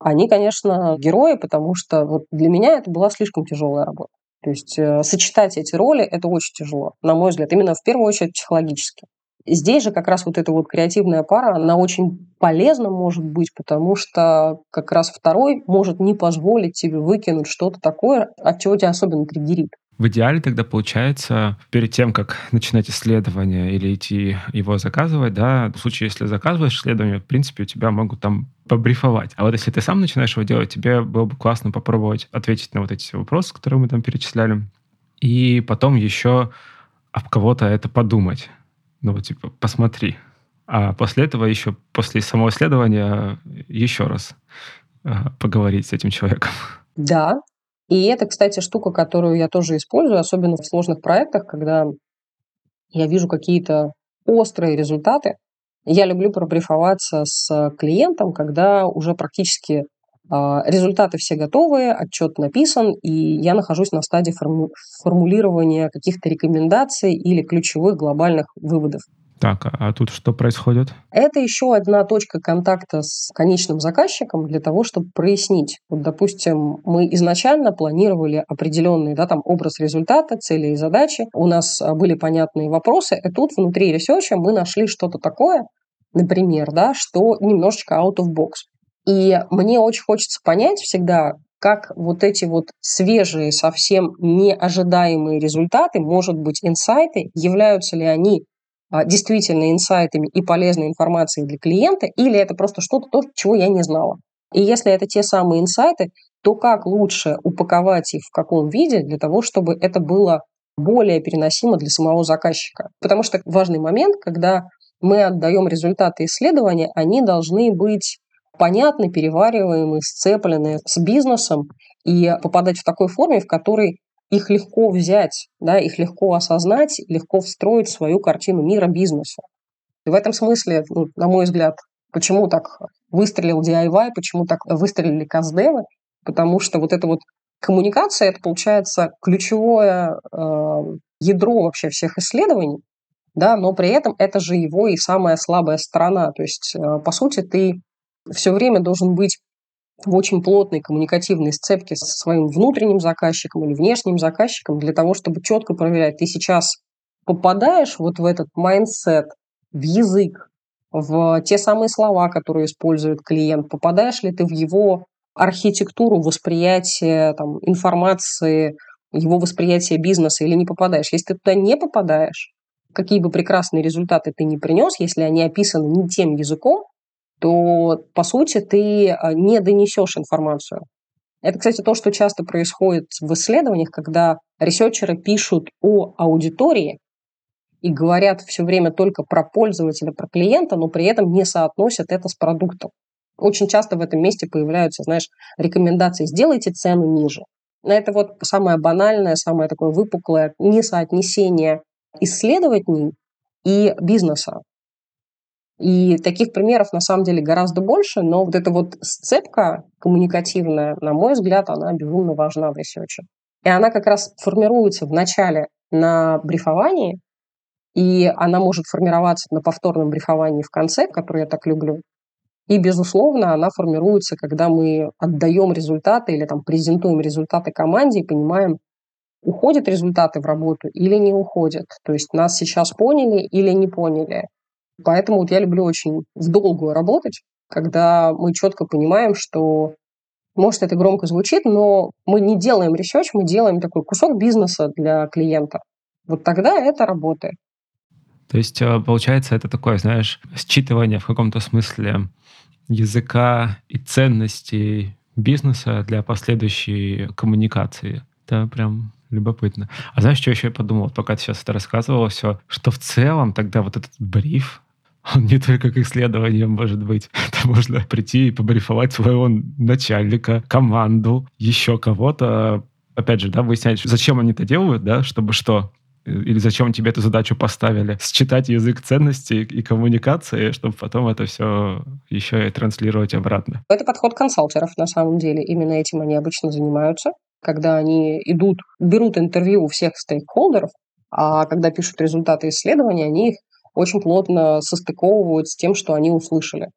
они, конечно, герои, потому что вот для меня это была слишком тяжелая работа. То есть э, сочетать эти роли – это очень тяжело, на мой взгляд, именно в первую очередь психологически. Здесь же как раз вот эта вот креативная пара, она очень полезна может быть, потому что как раз второй может не позволить тебе выкинуть что-то такое, от чего тебя особенно триггерит. В идеале тогда получается, перед тем, как начинать исследование или идти его заказывать, да, в случае, если заказываешь исследование, в принципе, у тебя могут там побрифовать. А вот если ты сам начинаешь его делать, тебе было бы классно попробовать ответить на вот эти вопросы, которые мы там перечисляли, и потом еще об кого-то это подумать ну вот типа посмотри. А после этого еще, после самого исследования, еще раз э, поговорить с этим человеком. Да. И это, кстати, штука, которую я тоже использую, особенно в сложных проектах, когда я вижу какие-то острые результаты. Я люблю пробрифоваться с клиентом, когда уже практически а, результаты все готовы, отчет написан, и я нахожусь на стадии форму- формулирования каких-то рекомендаций или ключевых глобальных выводов. Так, а, тут что происходит? Это еще одна точка контакта с конечным заказчиком для того, чтобы прояснить. Вот, допустим, мы изначально планировали определенный да, там, образ результата, цели и задачи. У нас а, были понятные вопросы, и тут внутри ресерча мы нашли что-то такое, например, да, что немножечко out of box. И мне очень хочется понять всегда, как вот эти вот свежие, совсем неожидаемые результаты, может быть, инсайты, являются ли они действительно инсайтами и полезной информацией для клиента, или это просто что-то, то, чего я не знала. И если это те самые инсайты, то как лучше упаковать их в каком виде для того, чтобы это было более переносимо для самого заказчика. Потому что важный момент, когда мы отдаем результаты исследования, они должны быть понятны, перевариваемые, сцепленные с бизнесом и попадать в такой форме, в которой их легко взять, да, их легко осознать, легко встроить в свою картину мира бизнеса. И в этом смысле, ну, на мой взгляд, почему так выстрелил DIY, почему так выстрелили каздевы, потому что вот эта вот коммуникация, это получается ключевое э, ядро вообще всех исследований, да, но при этом это же его и самая слабая сторона. То есть, э, по сути, ты все время должен быть в очень плотной коммуникативной сцепке со своим внутренним заказчиком или внешним заказчиком для того, чтобы четко проверять, ты сейчас попадаешь вот в этот mindset, в язык, в те самые слова, которые использует клиент, попадаешь ли ты в его архитектуру восприятия там, информации, его восприятие бизнеса или не попадаешь. Если ты туда не попадаешь, какие бы прекрасные результаты ты не принес, если они описаны не тем языком, то, по сути, ты а, не донесешь информацию. Это, кстати, то, что часто происходит в исследованиях, когда ресерчеры пишут о аудитории и говорят все время только про пользователя, про клиента, но при этом не соотносят это с продуктом. Очень часто в этом месте появляются, знаешь, рекомендации «сделайте цену ниже». Это вот самое банальное, самое такое выпуклое несоотнесение исследований и бизнеса. И таких примеров на самом деле гораздо больше, но вот эта вот сцепка коммуникативная, на мой взгляд, она безумно важна в ресерче. И она как раз формируется в начале на брифовании, и она может формироваться на повторном брифовании в конце, который я так люблю. И, безусловно, она формируется, когда мы отдаем результаты или там презентуем результаты команде и понимаем, уходят результаты в работу или не уходят. То есть нас сейчас поняли или не поняли. Поэтому вот я люблю очень в долгую работать, когда мы четко понимаем, что, может, это громко звучит, но мы не делаем research, мы делаем такой кусок бизнеса для клиента. Вот тогда это работает. То есть, э, получается, это такое, знаешь, считывание в каком-то смысле языка и ценностей бизнеса для последующей коммуникации. Это прям любопытно. А знаешь, что еще я подумал, пока ты сейчас это рассказывал все, что в целом тогда вот этот бриф, не только к исследованиям может быть. Это можно прийти и побрифовать своего начальника, команду, еще кого-то. Опять же, да, выяснять, зачем они это делают, да, чтобы что? Или зачем тебе эту задачу поставили? Считать язык ценностей и коммуникации, чтобы потом это все еще и транслировать обратно. Это подход консалтеров, на самом деле. Именно этим они обычно занимаются. Когда они идут, берут интервью у всех стейкхолдеров, а когда пишут результаты исследования, они их очень плотно состыковывают с тем, что они услышали.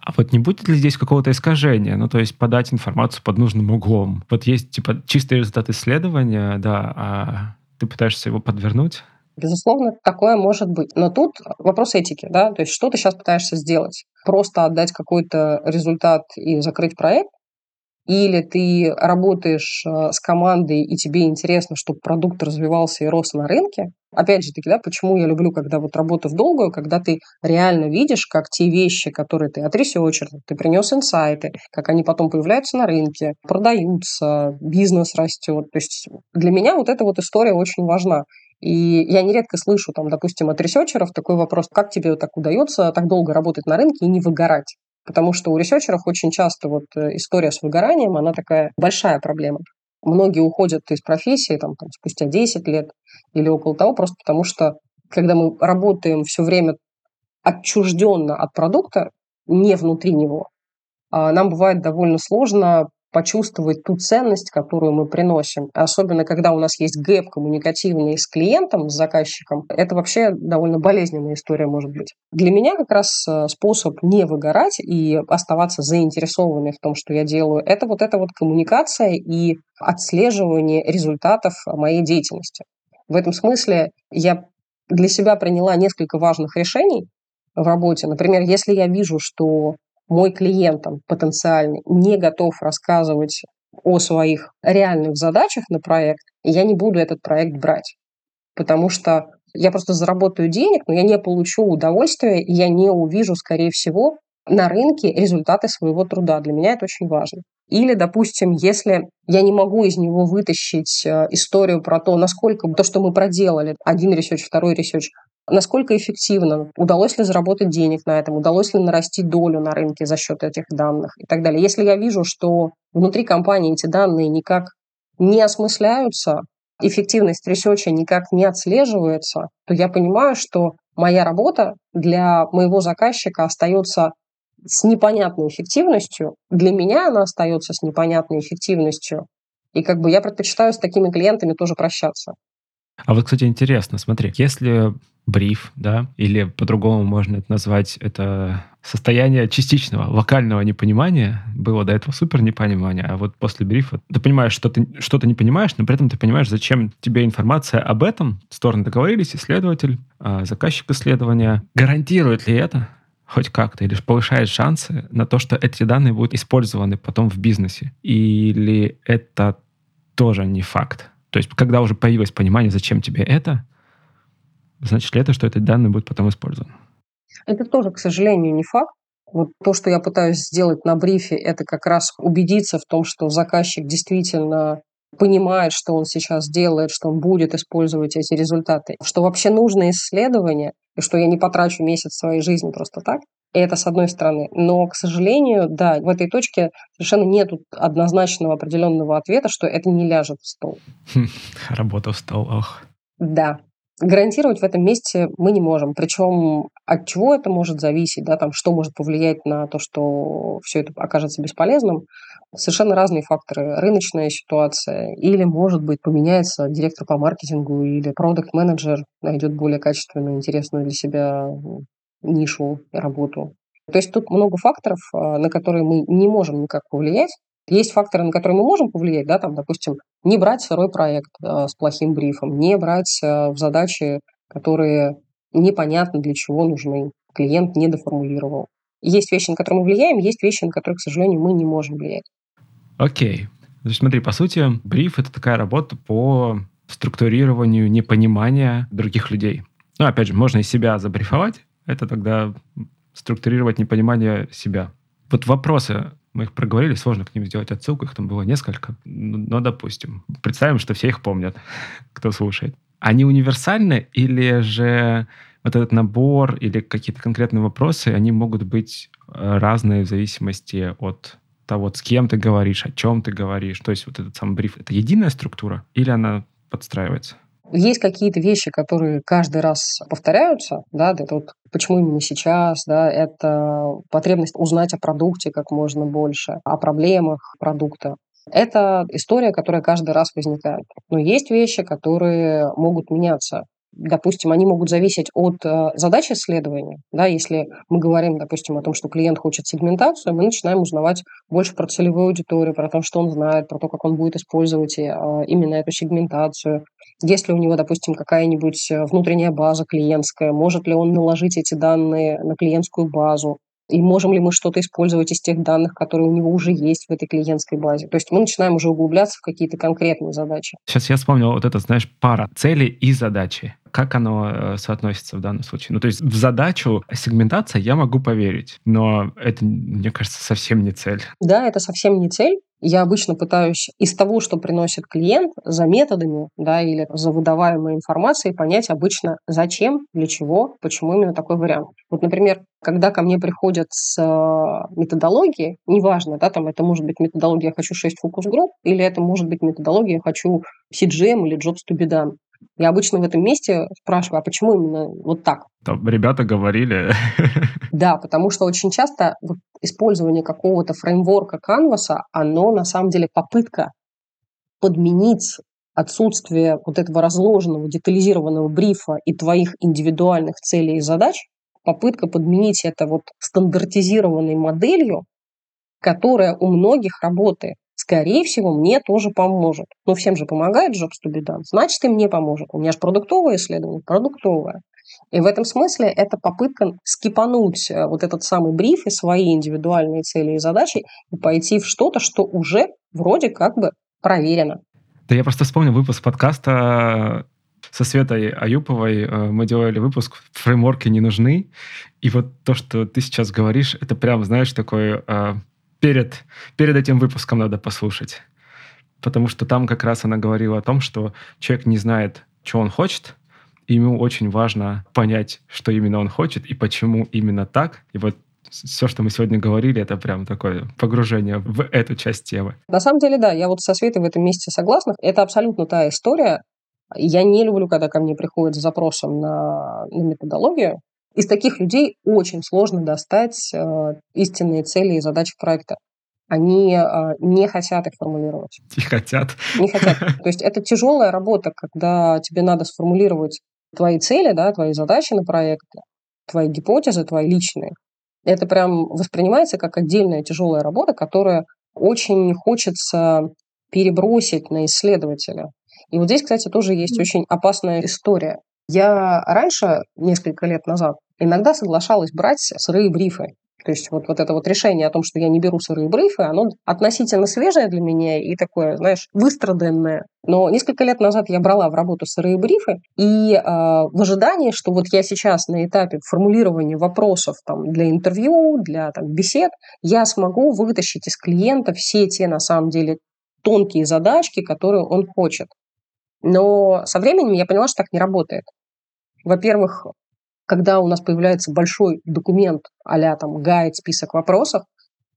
А вот не будет ли здесь какого-то искажения? Ну, то есть подать информацию под нужным углом. Вот есть, типа, чистый результат исследования, да, а ты пытаешься его подвернуть? Безусловно, такое может быть. Но тут вопрос этики, да, то есть что ты сейчас пытаешься сделать? Просто отдать какой-то результат и закрыть проект? или ты работаешь э, с командой, и тебе интересно, чтобы продукт развивался и рос на рынке. Опять же таки, да, почему я люблю, когда вот работа в долгую, когда ты реально видишь, как те вещи, которые ты отресечер, ты принес инсайты, как они потом появляются на рынке, продаются, бизнес растет. То есть для меня вот эта вот история очень важна. И я нередко слышу, там, допустим, от ресерчеров такой вопрос, как тебе так удается так долго работать на рынке и не выгорать? Потому что у ресерчеров очень часто вот э, история с выгоранием, она такая большая проблема. Многие уходят из профессии там, там, спустя 10 лет или около того, просто потому что когда мы работаем все время отчужденно от продукта, не внутри него, а нам бывает довольно сложно почувствовать ту ценность, которую мы приносим. Особенно, когда у нас есть gap коммуникативный с клиентом, с заказчиком, это вообще довольно болезненная история может быть. Для меня как раз э, способ не выгорать и оставаться заинтересованной в том, что я делаю, это вот эта вот коммуникация и отслеживание результатов моей деятельности. В этом смысле я для себя приняла несколько важных решений в работе. Например, если я вижу, что мой клиент там, потенциальный не готов рассказывать о своих реальных задачах на проект, я не буду этот проект брать. Потому что я просто заработаю денег, но я не получу удовольствия, и я не увижу, скорее всего, на рынке результаты своего труда. Для меня это очень важно. Или, допустим, если я не могу из него вытащить э, историю про то, насколько то, что мы проделали, один research, второй research, насколько эффективно, удалось ли заработать денег на этом, удалось ли нарастить долю на рынке за счет этих данных и так далее. Если я вижу, что внутри компании эти данные никак не осмысляются, эффективность ресерча никак не отслеживается, то я понимаю, что моя работа для моего заказчика остается с непонятной эффективностью. Для меня она остается с непонятной эффективностью. И как бы я предпочитаю с такими клиентами тоже прощаться. А вот, кстати, интересно, смотри, если бриф, да, или по-другому можно это назвать, это состояние частичного, локального непонимания, было до этого супер непонимание, а вот после брифа ты понимаешь, что ты что-то не понимаешь, но при этом ты понимаешь, зачем тебе информация об этом, стороны договорились, исследователь, а, заказчик исследования. Гарантирует ли это хоть как-то, или повышает шансы на то, что эти данные будут использованы потом в бизнесе? Или это тоже не факт? То есть, когда уже появилось понимание, зачем тебе это, значит ли это, что эти данные будут потом использованы? Это тоже, к сожалению, не факт. Вот то, что я пытаюсь сделать на брифе, это как раз убедиться в том, что заказчик действительно понимает, что он сейчас делает, что он будет использовать эти результаты, что вообще нужно исследование, и что я не потрачу месяц своей жизни просто так. И это с одной стороны. Но, к сожалению, да, в этой точке совершенно нет однозначного определенного ответа, что это не ляжет в стол. Работа в стол, ох. Да, Гарантировать в этом месте мы не можем. Причем от чего это может зависеть, да, там, что может повлиять на то, что все это окажется бесполезным. Совершенно разные факторы. Рыночная ситуация или, может быть, поменяется директор по маркетингу или продукт-менеджер найдет более качественную, интересную для себя нишу работу. То есть тут много факторов, а, на которые мы не можем никак повлиять. Есть факторы, на которые мы можем повлиять, да, там, допустим, не брать сырой проект э, с плохим брифом, не брать э, в задачи, которые непонятно для чего нужны, клиент не доформулировал. Есть вещи, на которые мы влияем, есть вещи, на которые, к сожалению, мы не можем влиять. Окей. Значит, смотри, по сути, бриф — это такая работа по структурированию непонимания других людей. Ну, опять же, можно и себя забрифовать, это тогда структурировать непонимание себя. Вот вопросы мы их проговорили, сложно к ним сделать отсылку, их там было несколько. Но, но допустим, представим, что все их помнят, кто слушает. Они универсальны или же вот этот набор или какие-то конкретные вопросы, они могут быть э, разные в зависимости от того, с кем ты говоришь, о чем ты говоришь. То есть вот этот самый бриф, это единая структура или она подстраивается? Есть какие-то вещи, которые каждый раз повторяются, да, это вот почему именно сейчас, да, это потребность узнать о продукте как можно больше, о проблемах продукта. Это история, которая каждый раз возникает. Но есть вещи, которые могут меняться допустим, они могут зависеть от э, задачи исследования. Да, если мы говорим, допустим, о том, что клиент хочет сегментацию, мы начинаем узнавать больше про целевую аудиторию, про то, что он знает, про то, как он будет использовать э, именно эту сегментацию. Если у него, допустим, какая-нибудь э, внутренняя база клиентская, может ли он наложить эти данные на клиентскую базу, и можем ли мы что-то использовать из тех данных, которые у него уже есть в этой клиентской базе. То есть мы начинаем уже углубляться в какие-то конкретные задачи. Сейчас я вспомнил вот это, знаешь, пара цели и задачи. Как оно э, соотносится в данном случае? Ну, то есть в задачу сегментация я могу поверить, но это, мне кажется, совсем не цель. Да, это совсем не цель. Я обычно пытаюсь из того, что приносит клиент, за методами да, или за выдаваемой информацией понять обычно зачем, для чего, почему именно такой вариант. Вот, например, когда ко мне приходят с э, методологией, неважно, да, там это может быть методология «я хочу 6 фокус-групп» или это может быть методология «я хочу CGM или Jobs to be done». Я обычно в этом месте спрашиваю, а почему именно вот так? Там ребята говорили. Да, потому что очень часто вот использование какого-то фреймворка канваса, оно на самом деле попытка подменить отсутствие вот этого разложенного, детализированного брифа и твоих индивидуальных целей и задач, попытка подменить это вот стандартизированной моделью, которая у многих работает скорее всего, мне тоже поможет. Ну, всем же помогает Jobs to be done, значит, и мне поможет. У меня же продуктовое исследование, продуктовое. И в этом смысле это попытка скипануть э, вот этот самый бриф и свои индивидуальные цели и задачи и пойти в что-то, что уже вроде как бы проверено. Да я просто вспомнил выпуск подкаста со Светой Аюповой э, мы делали выпуск «Фреймворки не нужны». И вот то, что ты сейчас говоришь, это прям, знаешь, такой э, перед, перед этим выпуском надо послушать. Потому что там как раз она говорила о том, что человек не знает, что он хочет, и ему очень важно понять, что именно он хочет и почему именно так. И вот все, что мы сегодня говорили, это прям такое погружение в эту часть темы. На самом деле, да, я вот со Светой в этом месте согласна. Это абсолютно та история. Я не люблю, когда ко мне приходят с запросом на, на методологию, Из таких людей очень сложно достать э, истинные цели и задачи проекта. Они э, не хотят их формулировать. Не хотят. Не хотят. То есть это тяжелая работа, когда тебе надо сформулировать твои цели, да, твои задачи на проекте, твои гипотезы, твои личные. Это прям воспринимается как отдельная тяжелая работа, которая очень хочется перебросить на исследователя. И вот здесь, кстати, тоже есть очень опасная история. Я раньше, несколько лет назад, иногда соглашалась брать сырые брифы. То есть вот, вот это вот решение о том, что я не беру сырые брифы, оно относительно свежее для меня и такое, знаешь, выстраданное. Но несколько лет назад я брала в работу сырые брифы, и э, в ожидании, что вот я сейчас на этапе формулирования вопросов там, для интервью, для там, бесед, я смогу вытащить из клиента все те, на самом деле, тонкие задачки, которые он хочет. Но со временем я поняла, что так не работает. Во-первых, когда у нас появляется большой документ а там гайд, список вопросов,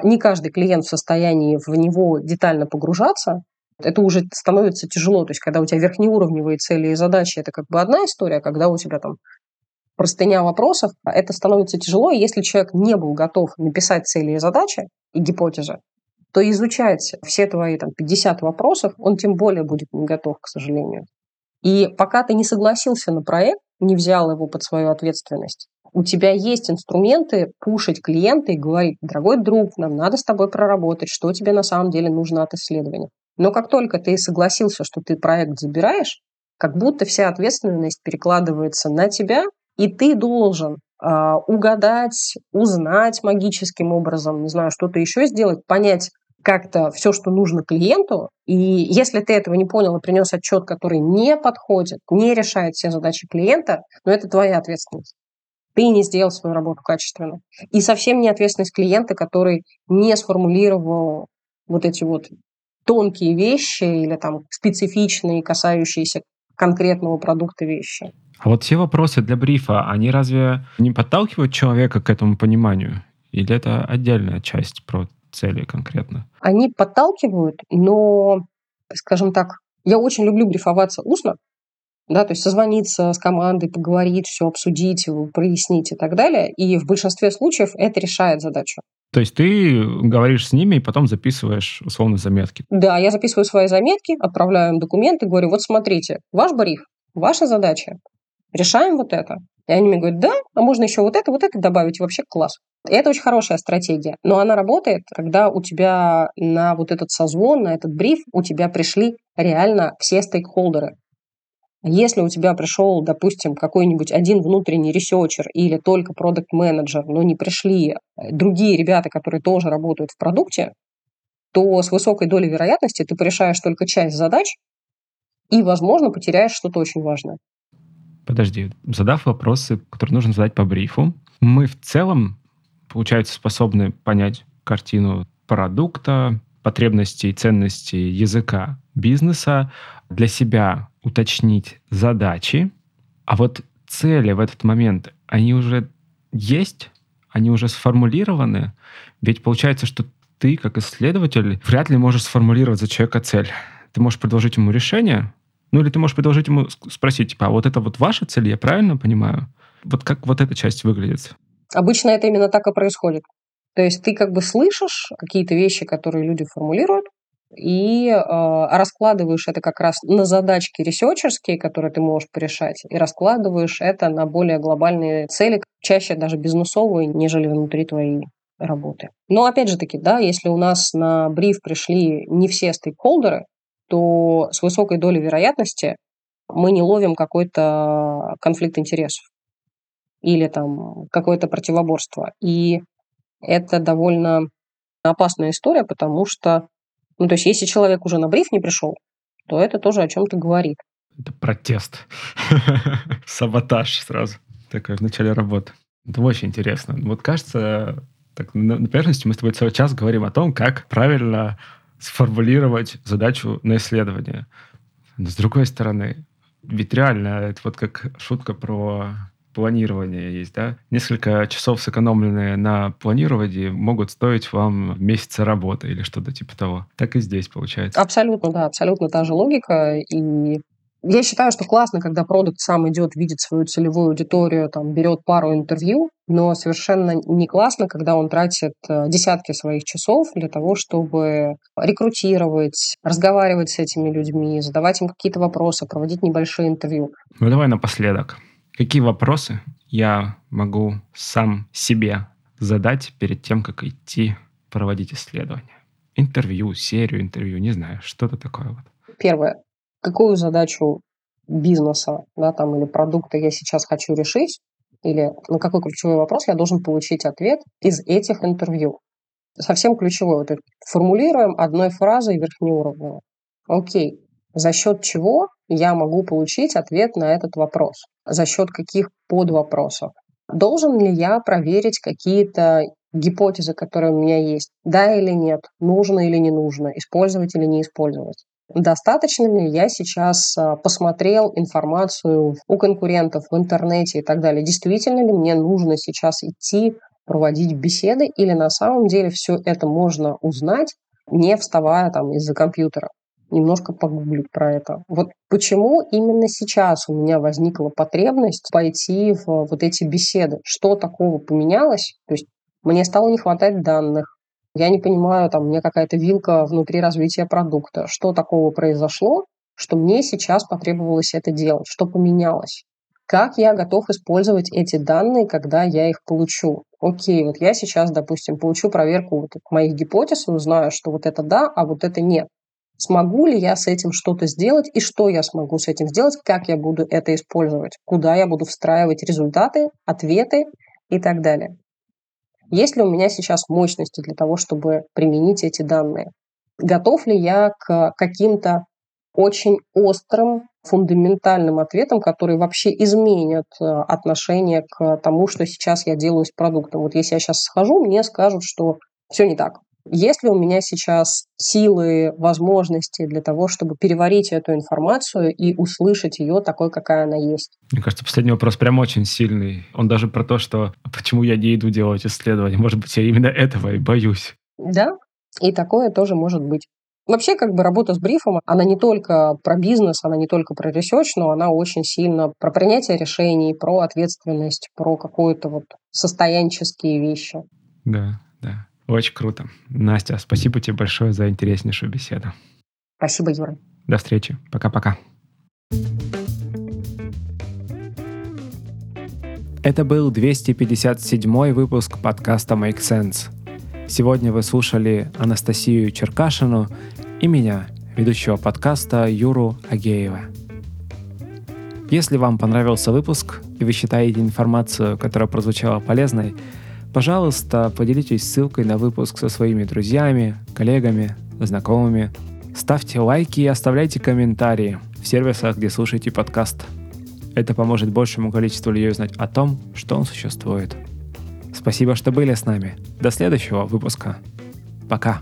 не каждый клиент в состоянии в него детально погружаться, это уже становится тяжело. То есть, когда у тебя верхнеуровневые цели и задачи, это как бы одна история, а когда у тебя там простыня вопросов, это становится тяжело, и если человек не был готов написать цели и задачи и гипотезы, то изучать все твои там, 50 вопросов, он тем более будет не готов, к сожалению. И пока ты не согласился на проект, не взял его под свою ответственность, у тебя есть инструменты пушить клиента и говорить, дорогой друг, нам надо с тобой проработать, что тебе на самом деле нужно от исследования. Но как только ты согласился, что ты проект забираешь, как будто вся ответственность перекладывается на тебя, и ты должен э, угадать, узнать магическим образом, не знаю, что-то еще сделать, понять, как-то все, что нужно клиенту, и если ты этого не понял и принес отчет, который не подходит, не решает все задачи клиента, ну это твоя ответственность. Ты не сделал свою работу качественно. И совсем не ответственность клиента, который не сформулировал вот эти вот тонкие вещи или там специфичные, касающиеся конкретного продукта вещи. А вот все вопросы для брифа, они разве не подталкивают человека к этому пониманию? Или это отдельная часть про цели конкретно? Они подталкивают, но, скажем так, я очень люблю брифоваться устно, да, то есть созвониться с командой, поговорить, все обсудить, прояснить и так далее. И в большинстве случаев это решает задачу. То есть ты говоришь с ними и потом записываешь условно заметки? Да, я записываю свои заметки, отправляю им документы, говорю, вот смотрите, ваш бриф, ваша задача, решаем вот это. И они мне говорят, да, а можно еще вот это, вот это добавить, вообще класс. Это очень хорошая стратегия, но она работает, когда у тебя на вот этот созвон, на этот бриф, у тебя пришли реально все стейкхолдеры. Если у тебя пришел, допустим, какой-нибудь один внутренний ресерчер или только продукт-менеджер, но не пришли э, другие ребята, которые тоже работают в продукте, то с высокой долей вероятности ты порешаешь только часть задач и, возможно, потеряешь что-то очень важное. Подожди, задав вопросы, которые нужно задать по брифу, мы в целом получается, способны понять картину продукта, потребностей, ценностей языка бизнеса, для себя уточнить задачи, а вот цели в этот момент, они уже есть, они уже сформулированы, ведь получается, что ты, как исследователь, вряд ли можешь сформулировать за человека цель. Ты можешь предложить ему решение, ну или ты можешь предложить ему спросить, типа, а вот это вот ваша цель, я правильно понимаю? Вот как вот эта часть выглядит? Обычно это именно так и происходит. То есть ты как бы слышишь какие-то вещи, которые люди формулируют, и э, раскладываешь это как раз на задачки ресерчерские, которые ты можешь порешать, и раскладываешь это на более глобальные цели, чаще даже бизнесовые, нежели внутри твоей работы. Но опять же таки, да, если у нас на бриф пришли не все стейкхолдеры, то с высокой долей вероятности мы не ловим какой-то конфликт интересов или там какое-то противоборство. И это довольно опасная история, потому что, ну, то есть, если человек уже на бриф не пришел, то это тоже о чем-то говорит. Это протест. Саботаж сразу. Такой в начале работы. Это очень интересно. Вот кажется, так, на, на поверхности мы с тобой целый час говорим о том, как правильно сформулировать задачу на исследование. Но с другой стороны, ведь реально, это вот как шутка про планирования есть, да? Несколько часов, сэкономленные на планировании, могут стоить вам месяца работы или что-то типа того. Так и здесь получается. Абсолютно, да, абсолютно та же логика. И Я считаю, что классно, когда продукт сам идет, видит свою целевую аудиторию, там, берет пару интервью, но совершенно не классно, когда он тратит э, десятки своих часов для того, чтобы рекрутировать, разговаривать с этими людьми, задавать им какие-то вопросы, проводить небольшие интервью. Ну давай напоследок. Какие вопросы я могу сам себе задать перед тем, как идти проводить исследование? Интервью, серию интервью, не знаю, что-то такое вот. Первое какую задачу бизнеса да, там, или продукта я сейчас хочу решить, или на какой ключевой вопрос я должен получить ответ из этих интервью. Совсем ключевой. Вот формулируем одной фразой верхнеуровнево. Окей, за счет чего я могу получить ответ на этот вопрос? За счет каких подвопросов? Должен ли я проверить какие-то гипотезы, которые у меня есть? Да или нет? Нужно или не нужно? Использовать или не использовать? Достаточно ли я сейчас а, посмотрел информацию у конкурентов в интернете и так далее. Действительно ли мне нужно сейчас идти проводить беседы или на самом деле все это можно узнать, не вставая там из-за компьютера немножко погуглить про это. Вот почему именно сейчас у меня возникла потребность пойти в вот эти беседы? Что такого поменялось? То есть мне стало не хватать данных, я не понимаю, там, у меня какая-то вилка внутри развития продукта. Что такого произошло, что мне сейчас потребовалось это делать? Что поменялось? Как я готов использовать эти данные, когда я их получу? Окей, вот я сейчас, допустим, получу проверку вот моих гипотез и узнаю, что вот это да, а вот это нет. Смогу ли я с этим что-то сделать и что я смогу с этим сделать, как я буду это использовать, куда я буду встраивать результаты, ответы и так далее. Есть ли у меня сейчас мощности для того, чтобы применить эти данные? Готов ли я к каким-то очень острым, фундаментальным ответам, которые вообще изменят э, отношение к тому, что сейчас я делаю с продуктом. Вот если я сейчас схожу, мне скажут, что все не так. Есть ли у меня сейчас силы, возможности для того, чтобы переварить эту информацию и услышать ее такой, какая она есть? Мне кажется, последний вопрос прям очень сильный. Он даже про то, что почему я не иду делать исследования. Может быть, я именно этого и боюсь. Да, и такое тоже может быть. Вообще, как бы работа с брифом, она не только про бизнес, она не только про research, но она очень сильно про принятие решений, про ответственность, про какую-то вот состоянческие вещи. Да, да. Очень круто. Настя, спасибо тебе большое за интереснейшую беседу. Спасибо, Юра. До встречи. Пока-пока. Это был 257 выпуск подкаста Make Sense. Сегодня вы слушали Анастасию Черкашину и меня, ведущего подкаста Юру Агеева. Если вам понравился выпуск и вы считаете информацию, которая прозвучала полезной, Пожалуйста, поделитесь ссылкой на выпуск со своими друзьями, коллегами, знакомыми. Ставьте лайки и оставляйте комментарии в сервисах, где слушаете подкаст. Это поможет большему количеству людей узнать о том, что он существует. Спасибо, что были с нами. До следующего выпуска. Пока.